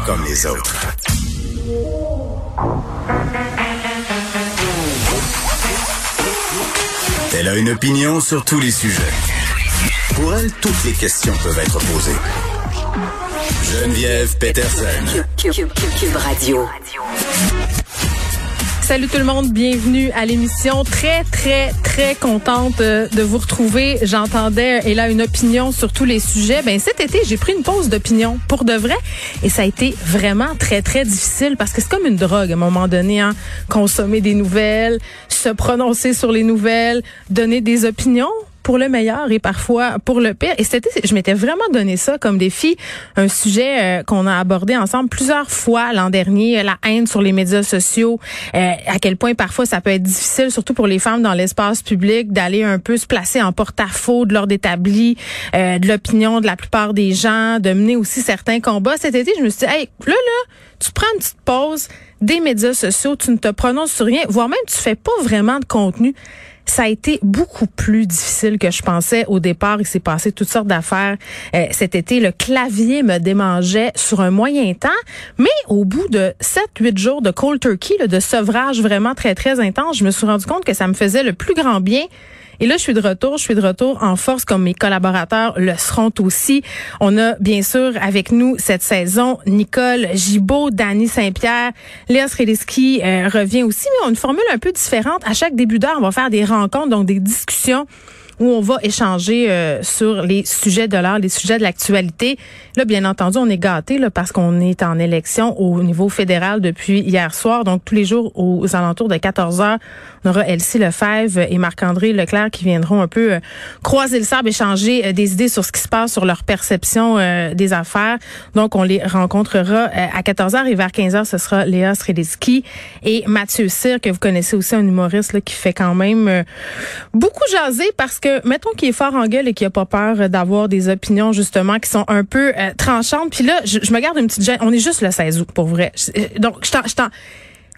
Comme les autres. Elle a une opinion sur tous les sujets. Pour elle, toutes les questions peuvent être posées. Geneviève Peterson. Cube Radio. Salut tout le monde, bienvenue à l'émission. Très, très, très contente euh, de vous retrouver. J'entendais, et là, une opinion sur tous les sujets. Ben, cet été, j'ai pris une pause d'opinion pour de vrai. Et ça a été vraiment très, très difficile parce que c'est comme une drogue à un moment donné, hein. Consommer des nouvelles, se prononcer sur les nouvelles, donner des opinions pour le meilleur et parfois pour le pire. Et c'était, je m'étais vraiment donné ça comme défi, un sujet euh, qu'on a abordé ensemble plusieurs fois l'an dernier, la haine sur les médias sociaux, euh, à quel point parfois ça peut être difficile, surtout pour les femmes dans l'espace public, d'aller un peu se placer en porte-à-faux de l'ordre établi, euh, de l'opinion de la plupart des gens, de mener aussi certains combats. Cet été, je me suis dit, hey, là, là, tu prends une petite pause des médias sociaux, tu ne te prononces sur rien, voire même tu fais pas vraiment de contenu ça a été beaucoup plus difficile que je pensais au départ. Il s'est passé toutes sortes d'affaires euh, cet été. Le clavier me démangeait sur un moyen temps, mais au bout de 7-8 jours de cold turkey, de sevrage vraiment très, très intense, je me suis rendu compte que ça me faisait le plus grand bien et là, je suis de retour. Je suis de retour en force comme mes collaborateurs le seront aussi. On a bien sûr avec nous cette saison Nicole Gibaud, Dany Saint-Pierre, Léa Sreliski euh, revient aussi, mais on a une formule un peu différente. À chaque début d'heure, on va faire des rencontres, donc des discussions où on va échanger euh, sur les sujets de l'heure, les sujets de l'actualité. Là, bien entendu, on est gâté parce qu'on est en élection au niveau fédéral depuis hier soir. Donc, tous les jours aux alentours de 14 heures, on aura Elsie Lefebvre et Marc-André Leclerc qui viendront un peu euh, croiser le sable, échanger euh, des idées sur ce qui se passe, sur leur perception des affaires. Donc, on les rencontrera à 14 heures et vers 15 heures, ce sera Léa Srediski et Mathieu Cyr, que vous connaissez aussi, un humoriste là, qui fait quand même beaucoup jaser parce que, mettons qu'il est fort en gueule et qu'il a pas peur d'avoir des opinions, justement, qui sont un peu euh, tranchantes. Puis là, je, me garde une petite gêne. On est juste le 16 août, pour vrai. Euh, donc, je t'en...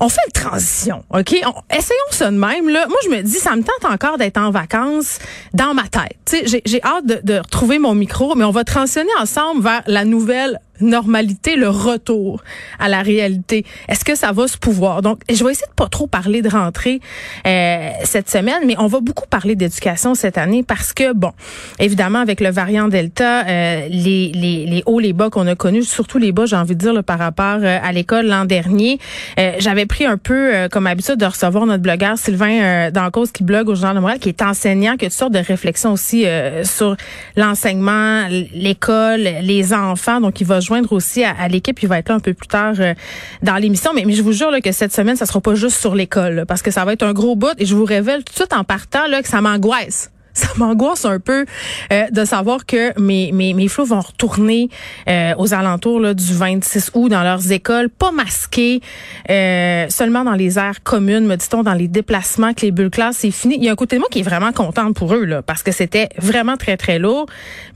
On fait une transition, OK? essayons ça de même. Là. Moi, je me dis, ça me tente encore d'être en vacances dans ma tête. J'ai, j'ai hâte de, de retrouver mon micro, mais on va transitionner ensemble vers la nouvelle normalité, le retour à la réalité. Est-ce que ça va se pouvoir? Donc, je vais essayer de pas trop parler de rentrée euh, cette semaine, mais on va beaucoup parler d'éducation cette année parce que, bon, évidemment, avec le variant Delta, euh, les, les, les hauts, les bas qu'on a connus, surtout les bas, j'ai envie de dire, par rapport euh, à l'école l'an dernier, euh, j'avais pris un peu comme habitude de recevoir notre blogueur Sylvain Dancause qui blogue au Journal de Montréal, qui est enseignant, qui a toutes sortes de réflexions aussi sur l'enseignement, l'école, les enfants. Donc, il va joindre aussi à, l'équipe. Il va être là un peu plus tard euh, dans l'émission. Mais, je vous jure que cette semaine, ça sera pas juste sur l'école, parce que ça va être un gros bout. Et je vous révèle tout de suite en partant là, que ça m'angoisse ça m'angoisse un peu euh, de savoir que mes, mes, mes flots vont retourner euh, aux alentours là, du 26 août dans leurs écoles, pas masqués, euh, seulement dans les aires communes, me dit-on, dans les déplacements, que les bulles classes, c'est fini. Il y a un côté de moi qui est vraiment contente pour eux, là, parce que c'était vraiment très, très lourd.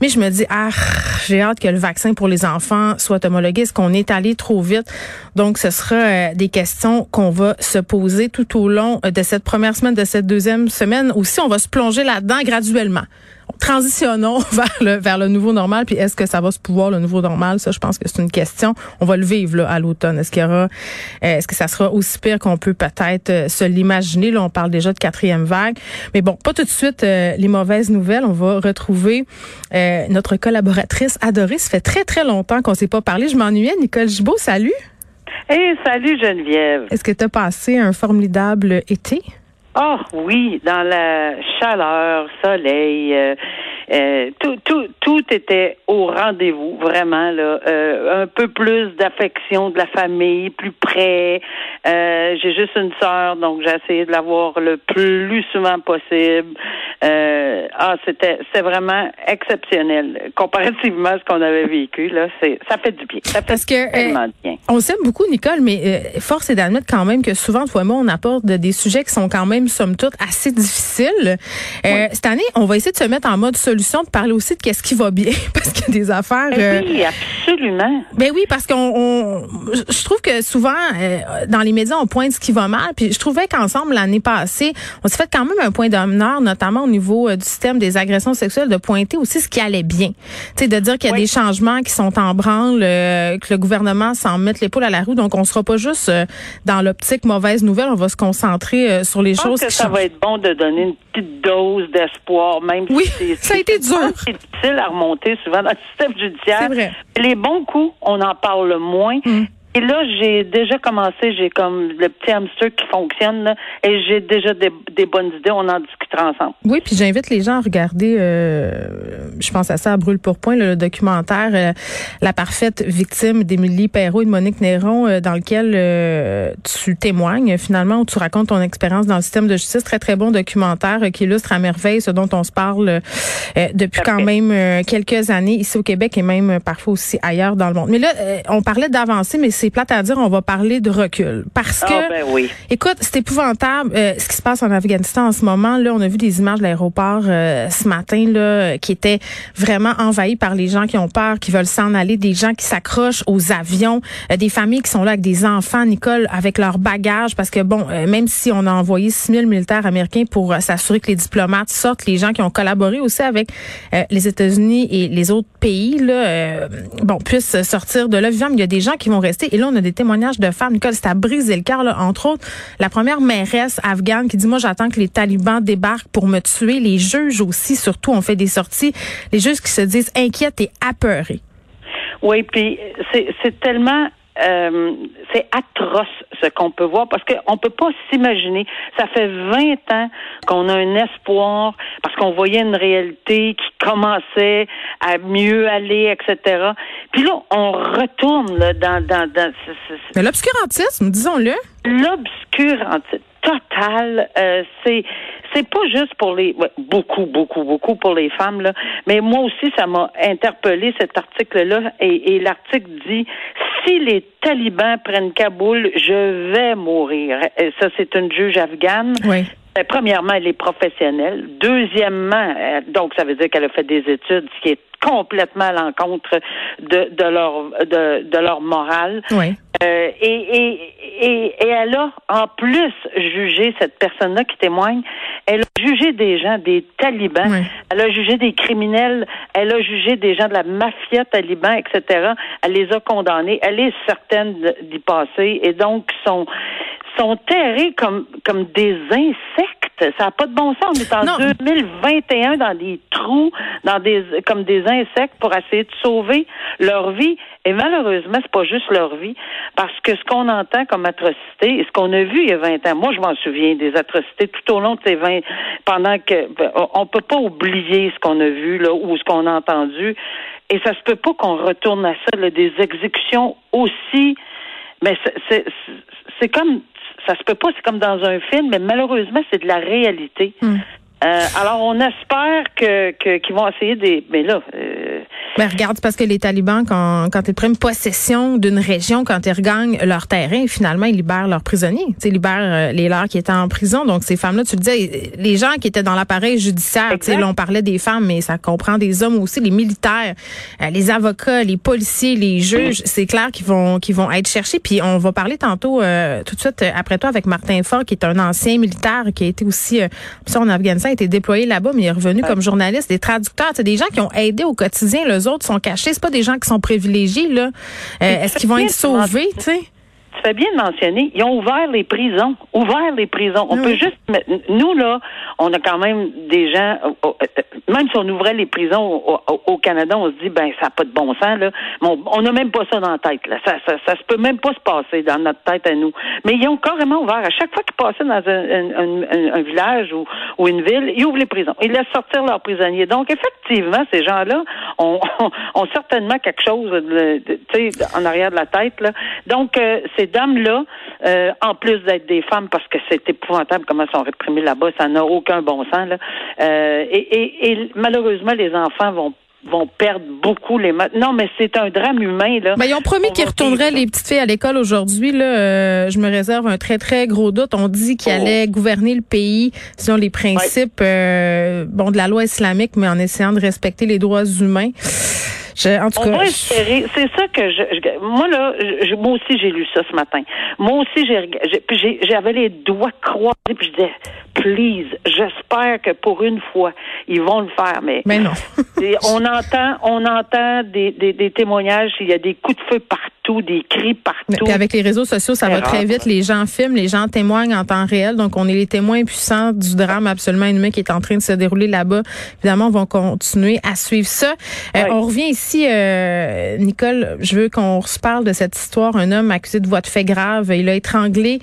Mais je me dis, ah, j'ai hâte que le vaccin pour les enfants soit homologué. Est-ce qu'on est allé trop vite? Donc, ce sera des questions qu'on va se poser tout au long de cette première semaine, de cette deuxième semaine. Aussi, on va se plonger là-dedans graduellement. Transitionnons vers le vers le nouveau normal. Puis est-ce que ça va se pouvoir le nouveau normal? Ça, je pense que c'est une question. On va le vivre là, à l'automne. Est-ce qu'il y aura, euh, est-ce que ça sera aussi pire qu'on peut peut-être euh, se l'imaginer? Là, on parle déjà de quatrième vague. Mais bon, pas tout de suite euh, les mauvaises nouvelles. On va retrouver notre collaboratrice adorée. Ça fait très très longtemps qu'on s'est pas parlé. Je m'ennuyais. Nicole Gibault, salut. Hey, salut Geneviève. Est-ce que tu as passé un formidable été? Oh oui, dans la chaleur, soleil, euh, euh, tout, tout, tout était au rendez-vous, vraiment là. Euh, un peu plus d'affection de la famille, plus près. j'ai juste une sœur, donc j'ai essayé de la voir le plus souvent possible. ah, c'était, c'est vraiment exceptionnel comparativement à ce qu'on avait vécu là. C'est, ça fait du bien. Ça fait Parce que tellement bien. On s'aime beaucoup, Nicole, mais euh, force est d'admettre quand même que souvent, toi et moi, on apporte des sujets qui sont quand même, somme toute, assez difficiles. Euh, cette année, on va essayer de se mettre en mode solution, de parler aussi de qu'est-ce qui va bien, parce qu'il y a des affaires. Euh, oui, absolument. Ben oui, parce qu'on, je trouve que souvent, dans les médias, on pointe ce qui va mal. Puis je trouvais qu'ensemble, l'année passée, on s'est fait quand même un point d'honneur, notamment au niveau du système des agressions sexuelles, de pointer aussi ce qui allait bien. Tu sais, de dire qu'il y a des changements qui sont en branle, que le gouvernement s'en met l'épaule à la roue. Donc, on sera pas juste euh, dans l'optique mauvaise nouvelle. On va se concentrer euh, sur les choses que ça va être bon de donner une petite dose d'espoir, même oui, si a été dur. C'est difficile à remonter souvent dans le système judiciaire. C'est vrai. Les bons coups, on en parle moins. Mm. Et là, j'ai déjà commencé, j'ai comme le petit hamster qui fonctionne, là, et j'ai déjà des, bonnes idées. On en discutera ensemble. Oui, puis j'invite les gens à regarder, euh, je pense à ça, à brûle pour point, le, documentaire euh, La parfaite victime d'Émilie Perrault et de Monique Néron, euh, dans lequel euh, tu témoignes finalement, où tu racontes ton expérience dans le système de justice. Très, très bon documentaire qui illustre à merveille ce dont on se parle depuis quand même quelques années ici au Québec et même parfois aussi ailleurs dans le monde. Mais là, on parlait d'avancer, mais c'est c'est plate à dire, on va parler de recul. Parce ah, que, ben oui. écoute, c'est épouvantable euh, ce qui se passe en Afghanistan en ce moment. Là, on a vu des images de l'aéroport euh, ce matin là, qui étaient vraiment envahis par les gens qui ont peur, qui veulent s'en aller, des gens qui s'accrochent aux avions, euh, des familles qui sont là avec des enfants, Nicole, avec leurs bagages. Parce que, bon, même si on a envoyé 6000 militaires américains pour s'assurer que les diplomates sortent, les gens qui ont collaboré aussi avec les États-Unis et les autres pays, là, bon, puissent sortir de là vivant. Mais il y a des gens qui vont rester et là, on a des témoignages de femmes. Nicole, c'est à briser le cœur. Entre autres, la première mairesse afghane qui dit, moi, j'attends que les talibans débarquent pour me tuer. Les juges aussi, surtout, ont fait des sorties. Les juges qui se disent inquiètes et apeurés. Oui, puis c'est tellement euh, c'est atroce ce qu'on peut voir parce qu'on peut pas s'imaginer. Ça fait 20 ans qu'on a un espoir parce qu'on voyait une réalité qui commençait à mieux aller, etc. Puis là, on retourne là, dans, dans, dans l'obscurantisme, disons-le. L'obscurantisme total. Euh, c'est c'est pas juste pour les beaucoup beaucoup beaucoup pour les femmes là, mais moi aussi ça m'a interpellé cet article là et, et l'article dit si les talibans prennent Kaboul, je vais mourir. Et ça c'est une juge afghane. Oui. Euh, premièrement, elle est professionnelle. Deuxièmement, euh, donc ça veut dire qu'elle a fait des études, ce qui est complètement à l'encontre de, de leur de, de leur morale. Oui. Euh, et, et, et, et, elle a en plus jugé cette personne-là qui témoigne. Elle a jugé des gens, des talibans. Elle a jugé des criminels. Elle a jugé des gens de la mafia taliban, etc. Elle les a condamnés. Elle est certaine d'y passer. Et donc, sont sont terrés comme comme des insectes ça n'a pas de bon sens. On est en 2021 dans des trous, dans des comme des insectes pour essayer de sauver leur vie. Et malheureusement, c'est pas juste leur vie, parce que ce qu'on entend comme atrocité, et ce qu'on a vu il y a 20 ans, moi je m'en souviens des atrocités tout au long de ces 20 pendant que ben, on peut pas oublier ce qu'on a vu là ou ce qu'on a entendu. Et ça se peut pas qu'on retourne à ça, là, des exécutions aussi. Mais c'est comme ça se peut pas, c'est comme dans un film, mais malheureusement, c'est de la réalité. Hmm. Euh, alors, on espère que qu'ils vont essayer des. Mais là, euh, mais regarde, parce que les talibans, quand, quand ils prennent possession d'une région, quand ils regagnent leur terrain, finalement, ils libèrent leurs prisonniers. Ils libèrent euh, les leurs qui étaient en prison. Donc, ces femmes-là, tu le disais, les gens qui étaient dans l'appareil judiciaire, là, on parlait des femmes, mais ça comprend des hommes aussi, les militaires, euh, les avocats, les policiers, les juges. C'est clair qu'ils vont qu'ils vont être cherchés. Puis on va parler tantôt, euh, tout de suite après toi, avec Martin Fort, qui est un ancien militaire qui a été aussi, euh, en Afghanistan, a été déployé là-bas, mais il est revenu comme journaliste, des traducteurs, c'est des gens qui ont aidé au quotidien. Le autres sont cachés. C'est pas des gens qui sont privilégiés, là. Euh, est-ce qu'ils vont être sauvés, tu sais? tu fais bien de mentionner, ils ont ouvert les prisons. Ouvert les prisons. On peut juste. Nous, là, on a quand même des gens. Euh, même si on ouvrait les prisons au, Canada, on se dit, ben, ça n'a pas de bon sens, là. on n'a même pas ça dans la tête, là. Ça, ça, ça, se peut même pas se passer dans notre tête à nous. Mais ils ont carrément ouvert. À chaque fois qu'ils passaient dans un, un, village ou, une ville, ils ouvrent les prisons. Ils laissent sortir leurs prisonniers. Donc, effectivement, ces gens-là ont, ont, certainement quelque chose, tu sais, en arrière de la tête, là. Donc, euh, ces dames-là, euh, en plus d'être des femmes, parce que c'est épouvantable comment elles sont réprimées là-bas, ça n'a aucun bon sens. Là. Euh, et, et, et, malheureusement, les enfants vont vont perdre beaucoup les Non, mais c'est un drame humain là. Ben, ils ont promis qu'ils retourneraient les petites filles à l'école aujourd'hui. Là, euh, je me réserve un très très gros doute. On dit qu'ils oh. allaient gouverner le pays selon les principes euh, bon de la loi islamique, mais en essayant de respecter les droits humains. En tout cas, C'est ça que je, moi là, moi aussi j'ai lu ça ce matin. Moi aussi j'ai, j'avais les doigts croisés puis je disais, please, j'espère que pour une fois ils vont le faire, mais. Mais non. on entend, on entend des, des, des témoignages. Il y a des coups de feu partout des cris partout. Puis avec les réseaux sociaux, ça va très vite. Les gens filment, les gens témoignent en temps réel. Donc, on est les témoins puissants du drame absolument inhumain qui est en train de se dérouler là-bas. Évidemment, on va continuer à suivre ça. Euh, on revient ici, euh, Nicole, je veux qu'on se parle de cette histoire. Un homme accusé de voie de fait grave, il a étranglé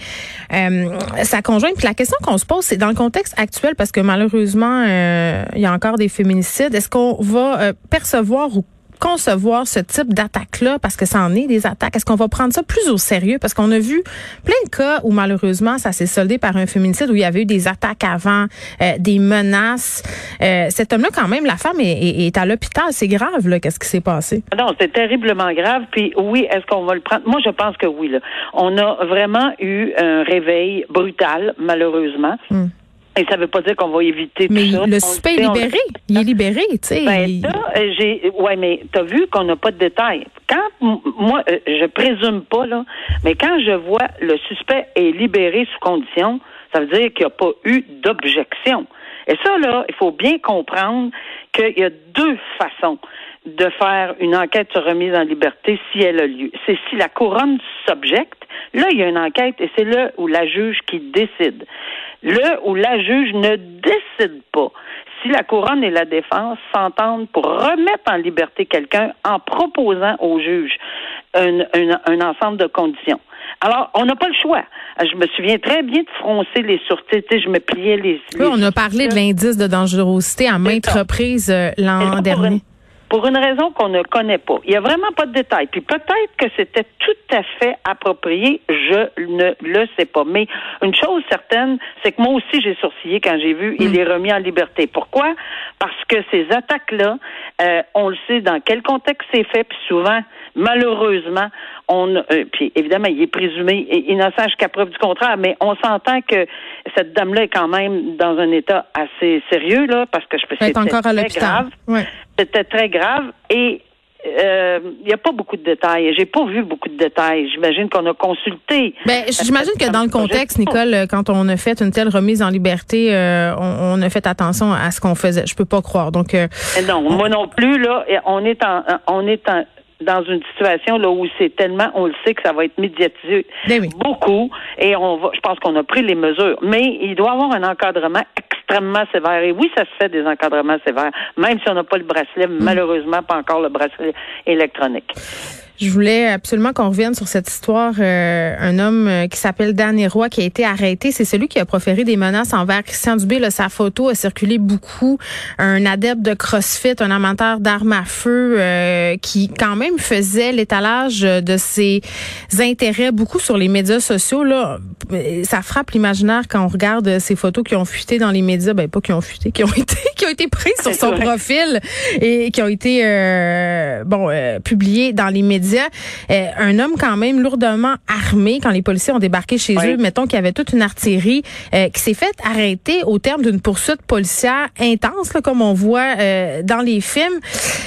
euh, sa conjointe. Puis la question qu'on se pose, c'est dans le contexte actuel, parce que malheureusement, il y a encore des féminicides. Est-ce qu'on va percevoir ou concevoir ce type d'attaque-là parce que ça en est des attaques? Est-ce qu'on va prendre ça plus au sérieux? Parce qu'on a vu plein de cas où malheureusement ça s'est soldé par un féminicide où il y avait eu des attaques avant, euh, des menaces. Euh, cet homme-là, quand même, la femme est, est, à l'hôpital. C'est grave, là. Qu'est-ce qui s'est passé? Non, c'est terriblement grave. Puis oui, est-ce qu'on va le prendre? Moi, je pense que oui. Là. On a vraiment eu un réveil brutal, malheureusement. Hmm. Et ça veut pas dire qu'on va éviter mais tout ça. le suspect est libéré. Il est libéré, tu sais. Ben, euh, j'ai, ouais, mais t'as vu qu'on n'a pas de détails. Quand, moi, euh, je présume pas, là, mais quand je vois le suspect est libéré sous condition, ça veut dire qu'il n'y a pas eu d'objection. Et ça, là, il faut bien comprendre qu'il y a deux façons de faire une enquête sur remise en liberté si elle a lieu. C'est si la couronne s'objecte, là, il y a une enquête et c'est là où la juge qui décide. Là où la juge ne décide pas si la couronne et la défense s'entendent pour remettre en liberté quelqu'un en proposant au juge un, un, ensemble de conditions. Alors, on n'a pas le choix. Je me souviens très bien de froncer les sourcils. Je me pliais les. Oui, on a parlé de l'indice de dangerosité à maintes reprises euh, l'an dernier pour une raison qu'on ne connaît pas. Il n'y a vraiment pas de détails. Puis peut-être que c'était tout à fait approprié, je ne le sais pas. Mais une chose certaine, c'est que moi aussi j'ai sourcillé quand j'ai vu il hmm. est remis en liberté. Pourquoi? Parce que ces attaques-là, euh, on le sait dans quel contexte c'est fait, puis souvent, malheureusement, on euh, puis évidemment, il est présumé innocent jusqu'à preuve du contraire, mais on s'entend que cette dame-là est quand même dans un état assez sérieux, là, parce que je peux c'était encore à très grave. C'était très grave et il euh, n'y a pas beaucoup de détails. J'ai pas vu beaucoup de détails. J'imagine qu'on a consulté. Ben, j'imagine que dans le contexte, Nicole, quand on a fait une telle remise en liberté, euh, on, a fait attention à ce qu'on faisait. Je peux pas croire. Donc euh, non, moi non plus là. On est en, on est en, dans une situation là où c'est tellement, on le sait que ça va être médiatisé ben beaucoup, et on va, je pense qu'on a pris les mesures, mais il doit y avoir un encadrement extrêmement. Et oui, ça se fait des encadrements sévères, même si on n'a pas le bracelet, malheureusement pas encore le bracelet électronique. Je voulais absolument qu'on revienne sur cette histoire. Euh, un homme euh, qui s'appelle Dan Roy qui a été arrêté. C'est celui qui a proféré des menaces envers Christian Dubé. Là, sa photo a circulé beaucoup. Un adepte de CrossFit, un amateur d'armes à feu euh, qui quand même faisait l'étalage de ses intérêts beaucoup sur les médias sociaux. Là, ça frappe l'imaginaire quand on regarde ces photos qui ont fuité dans les médias. Ben pas qui ont fuité, qui ont été qui ont été prises sur son profil et qui ont été bon publiées dans les médias euh, un homme quand même lourdement armé quand les policiers ont débarqué chez eux, mettons qu'il y avait toute une artillerie euh, qui s'est fait arrêter au terme d'une poursuite policière intense, comme on voit euh, dans les films.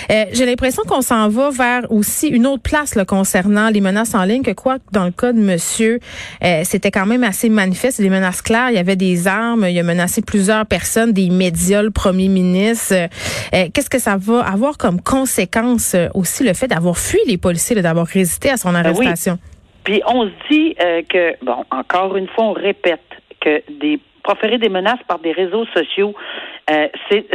J'ai l'impression qu'on s'en va vers aussi une autre place là, concernant les menaces en ligne que quoi dans le cas de monsieur, c'était quand même assez manifeste, des menaces claires. Il y avait des armes, il a menacé plusieurs personnes, des médias, le premier ministre. Qu'est-ce que ça va avoir comme conséquence aussi le fait d'avoir fui les policiers? D'avoir résisté à son ben arrestation. Puis on se dit euh, que, bon, encore une fois, on répète que des proférer des menaces par des réseaux sociaux, euh, c'est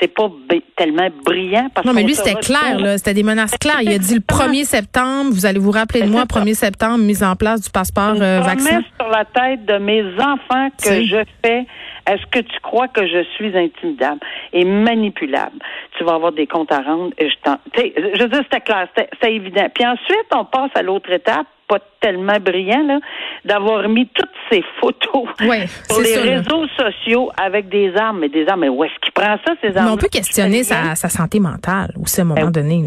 c'est pas tellement brillant. Parce non, mais lui, c'était clair, là. C'était des menaces claires. Il a dit le 1er septembre, vous allez vous rappeler de moi, 1er septembre, mise en place du passeport euh, vaccin. sur la tête de mes enfants que je fais est-ce que tu crois que je suis intimidable et manipulable? Tu vas avoir des comptes à rendre et je t'en. Je veux dire, c'était clair, c'était évident. Puis ensuite, on passe à l'autre étape pas tellement brillant, là, d'avoir mis toutes ces photos sur les réseaux sociaux avec des armes. Mais des armes, mais où est-ce qu'il prend ça, ces armes? Mais on peut questionner sa, santé mentale aussi à un moment ben donné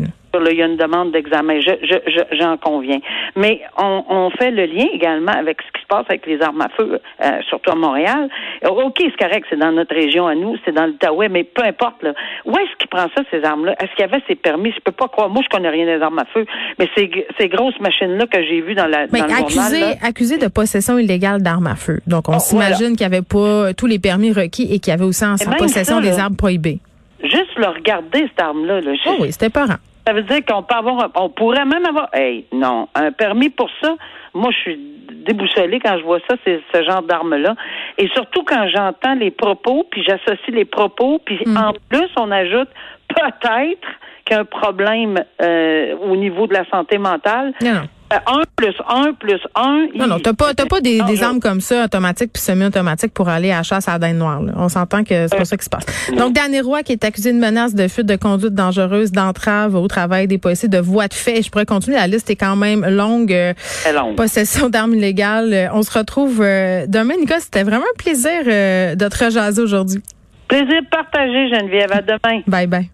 il y a une demande d'examen. Je, je, j'en conviens. Mais on, on, fait le lien également avec ce qui se passe avec les armes à feu, euh, surtout à Montréal. OK, c'est correct, c'est dans notre région à nous, c'est dans l'Outaouais, mais peu importe. Là. Où est-ce qu'il prend ça, ces armes-là? Est-ce qu'il y avait ses permis? Je peux pas croire. Moi, je connais rien des armes à feu, mais ces, ces grosses machines-là que j'ai vues dans la mais dans le accusé, journal, accusé de possession illégale d'armes à feu. Donc, on oh, s'imagine qu'il n'y avait pas tous les permis requis et qu'il y avait aussi en possession des armes prohibées. Juste le regarder, cette arme-là. Là. Oh oui, c'était parent. Ça veut dire qu'on peut avoir, on pourrait même avoir, hey, non, un permis pour ça. Moi, je suis déboussolée quand je vois ça, c'est ce genre d'arme-là. Et surtout quand j'entends les propos, puis j'associe les propos, puis mm. en plus, on ajoute peut-être qu'un problème euh, au niveau de la santé mentale. Non. Euh, un plus un plus un. Non, non, t'as pas, t'as pas des, des armes comme ça, automatiques puis semi-automatiques pour aller à la chasse à la dinde noire. Là. On s'entend que c'est pas ça qui se passe. Donc, Danny Roy, qui est accusé de menace de fuite, de conduite dangereuse, d'entrave au travail des policiers, de voies de fait. Je pourrais continuer, la liste est quand même longue. Euh, longue. Possession d'armes illégales. On se retrouve demain. Nicolas, c'était vraiment un plaisir de te rejaser aujourd'hui. Plaisir partagé, Geneviève. À demain. Bye bye.